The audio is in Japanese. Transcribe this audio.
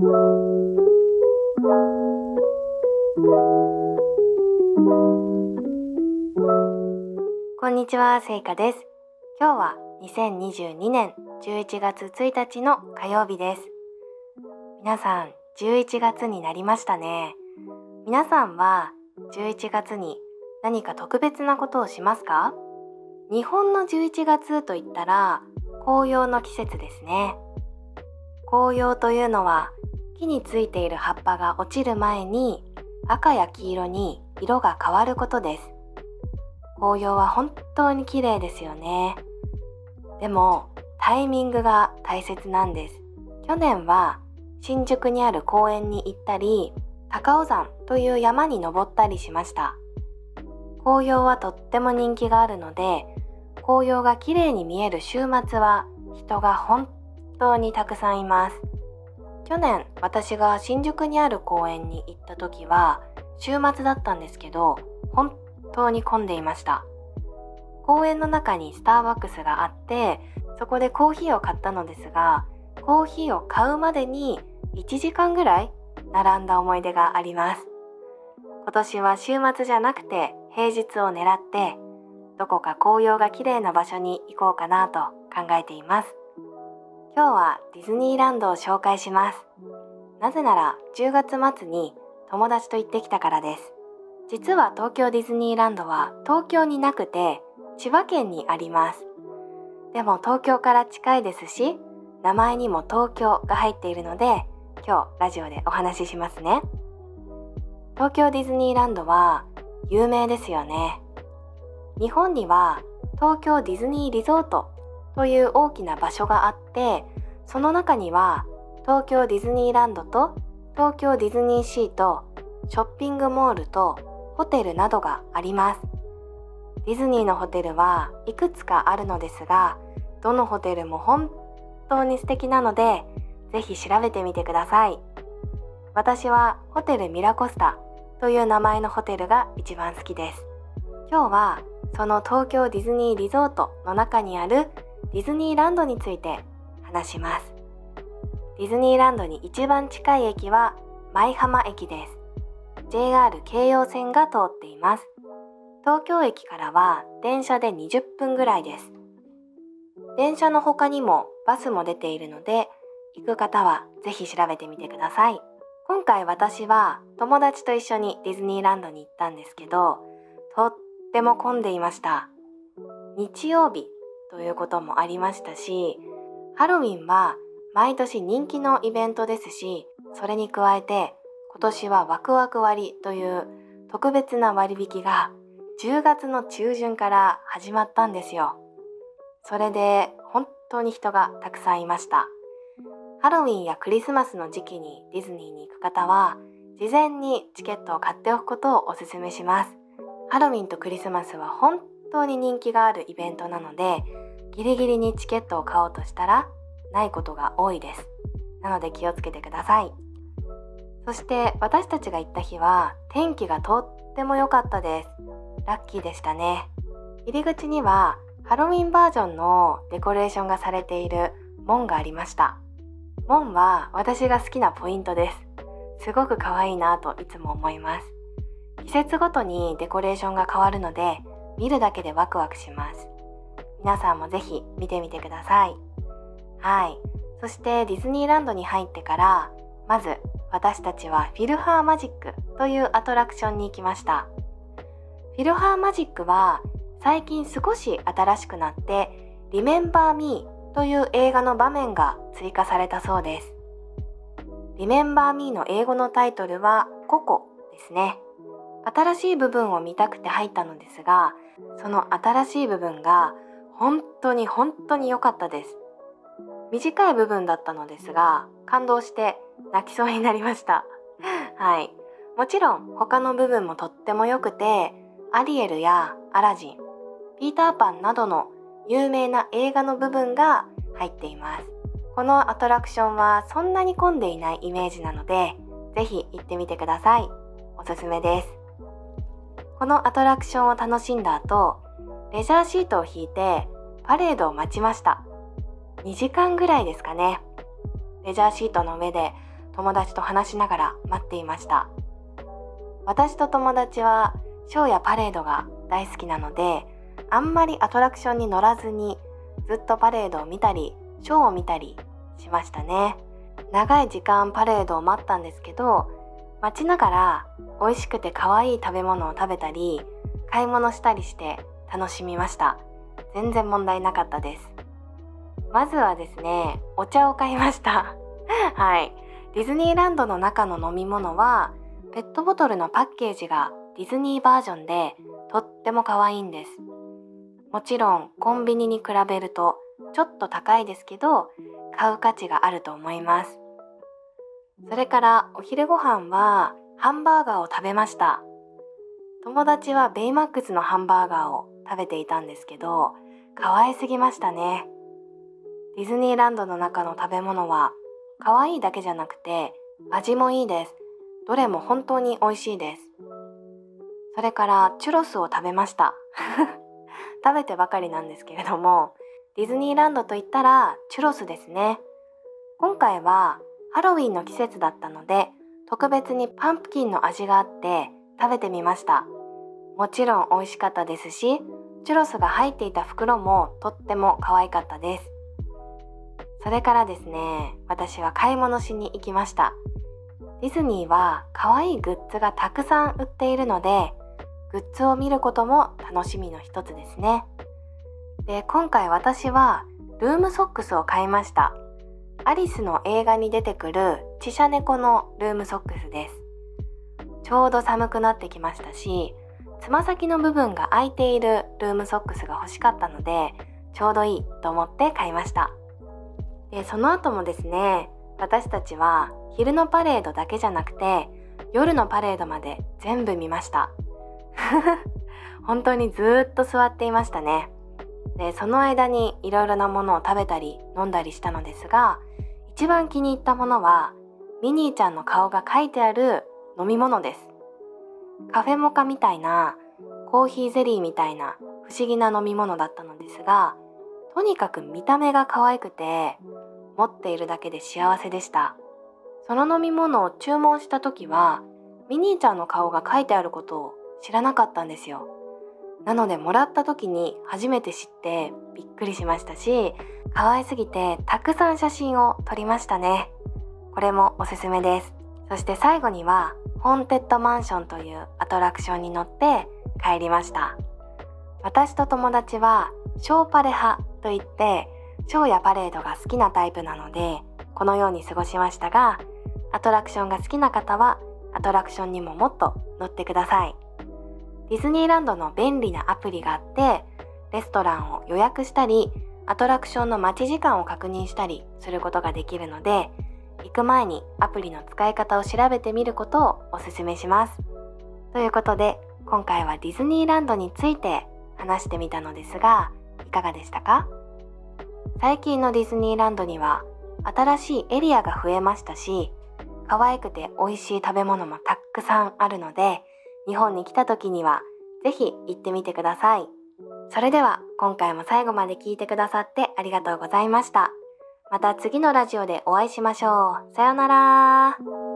こんにちは、せいかです。今日は2022年11月1日の火曜日です。皆さん、11月になりましたね。皆さんは11月に何か特別なことをしますか？日本の11月といったら紅葉の季節ですね。紅葉というのは木についている葉っぱが落ちる前に赤や黄色に色が変わることです。紅葉は本当に綺麗ですよね。でもタイミングが大切なんです。去年は新宿にある公園に行ったり、高尾山という山に登ったりしました。紅葉はとっても人気があるので、紅葉が綺麗に見える週末は人が本当にたくさんいます。去年私が新宿にある公園に行った時は週末だったんですけど本当に混んでいました。公園の中にスターバックスがあってそこでコーヒーを買ったのですがコーヒーを買うまでに1時間ぐらい並んだ思い出があります。今年は週末じゃなくて平日を狙ってどこか紅葉が綺麗な場所に行こうかなと考えています。今日はディズニーランドを紹介します。なぜなら10月末に友達と行ってきたからです。実は東京ディズニーランドは東京になくて千葉県にあります。でも東京から近いですし名前にも東京が入っているので今日ラジオでお話ししますね。東京ディズニーランドは有名ですよね。日本には東京ディズニーリゾートという大きな場所があってその中には東京ディズニーランドと東京ディズニーシーとショッピングモールとホテルなどがあります。ディズニーのホテルはいくつかあるのですがどのホテルも本当に素敵なのでぜひ調べてみてください。私はホテルミラコスタという名前のホテルが一番好きです。今日はその東京ディズニーリゾートの中にあるディズニーランドについて話します。ディズニーランドに一番近い駅は舞浜駅です。JR 京葉線が通っています。東京駅からは電車で20分ぐらいです。電車の他にもバスも出ているので行く方はぜひ調べてみてください。今回私は友達と一緒にディズニーランドに行ったんですけどとっても混んでいました。日曜日ということもありましたしハロウィンは毎年人気のイベントですしそれに加えて今年はワクワク割という特別な割引が10月の中旬から始まったんですよ。それで本当に人がたくさんいました。ハロウィンやクリスマスの時期にディズニーに行く方は事前にチケットを買っておくことをおすすめします。ハロウィンとクリスマスは本当に人気があるイベントなのでギリギリにチケットを買おうとしたらないことが多いです。なので気をつけてください。そして私たちが行った日は天気がとっても良かったです。ラッキーでしたね。入り口にはハロウィンバージョンのデコレーションがされている門がありました。門は私が好きなポイントです。すごく可愛いなといつも思います。季節ごとにデコレーションが変わるので見るだけでワクワクします。皆さんもぜひ見てみてください。はい。そしてディズニーランドに入ってからまず私たちはフィルハーマジックというアトラクションに行きました。フィルハーマジックは最近少し新しくなって「リメンバー・ミー」という映画の場面が追加されたそうです。リメンバー・ミーの英語のタイトルはココですね。新しい部分を見たくて入ったのですがその新しい部分が本当に本当に良かったです。短い部分だったのですが感動して泣きそうになりました。はい。もちろん他の部分もとっても良くてアリエルやアラジンピーターパンなどの有名な映画の部分が入っています。このアトラクションはそんなに混んでいないイメージなのでぜひ行ってみてください。おすすめです。このアトラクションを楽しんだ後レジャーシートを引いてパレードを待ちました。2時間ぐらいですかね。レジャーシートの上で友達と話しながら待っていました。私と友達はショーやパレードが大好きなのであんまりアトラクションに乗らずにずっとパレードを見たりショーを見たりしましたね。長い時間パレードを待ったんですけど待ちながら美味しくて可愛い食べ物を食べたり買い物したりして楽しみました。全然問題なかったです。まずはですねお茶を買いました。はい。ディズニーランドの中の飲み物はペットボトルのパッケージがディズニーバージョンでとっても可愛いんです。もちろんコンビニに比べるとちょっと高いですけど買う価値があると思います。それからお昼ご飯はハンバーガーを食べました。友達はベイマックスのハンバーガーを食べていたんですけど可愛すぎましたね。ディズニーランドの中の食べ物は可愛いだけじゃなくて味もいいです。どれも本当に美味しいです。それからチュロスを食べました。食べてばかりなんですけれどもディズニーランドといったらチュロスですね。今回はハロウィンの季節だったので特別にパンプキンの味があって食べてみました。もちろん美味しかったですしチュロスが入っていた袋もとっても可愛かったです。それからですね私は買い物しに行きました。ディズニーは可愛いグッズがたくさん売っているのでグッズを見ることも楽しみの一つですね。で今回私はルームソックスを買いました。アリスの映画に出てくるチシャ猫のルームソックスです。ちょうど寒くなってきましたしつま先の部分が空いているルームソックスが欲しかったのでちょうどいいと思って買いました。でその後もですね私たちは昼のパレードだけじゃなくて夜のパレードまで全部見ました。本当にずっと座っていましたね。でその間にいろいろなものを食べたり飲んだりしたのですが一番気に入ったものはミニーちゃんの顔が書いてある飲み物です。カフェモカみたいなコーヒーゼリーみたいな不思議な飲み物だったのですがとにかく見た目が可愛くて持っているだけで幸せでした。その飲み物を注文した時はミニーちゃんの顔が書いてあることを知らなかったんですよ。なのでもらった時に初めて知ってびっくりしましたし可愛すぎてたくさん写真を撮りましたね。これもおすすめです。そして最後にはホーンテッドマンションというアトラクションに乗って帰りました。私と友達はショーパレ派といってショーやパレードが好きなタイプなのでこのように過ごしましたがアトラクションが好きな方はアトラクションにももっと乗ってください。ディズニーランドの便利なアプリがあってレストランを予約したりアトラクションの待ち時間を確認したりすることができるので行く前にアプリの使い方を調べてみることをおすすめします。ということで今回はディズニーランドについて話してみたのですがいかがでしたか？最近のディズニーランドには新しいエリアが増えましたし可愛くて美味しい食べ物もたくさんあるので日本に来た時にはぜひ行ってみてください。それでは今回も最後まで聞いてくださってありがとうございました。また次のラジオでお会いしましょう。さようなら。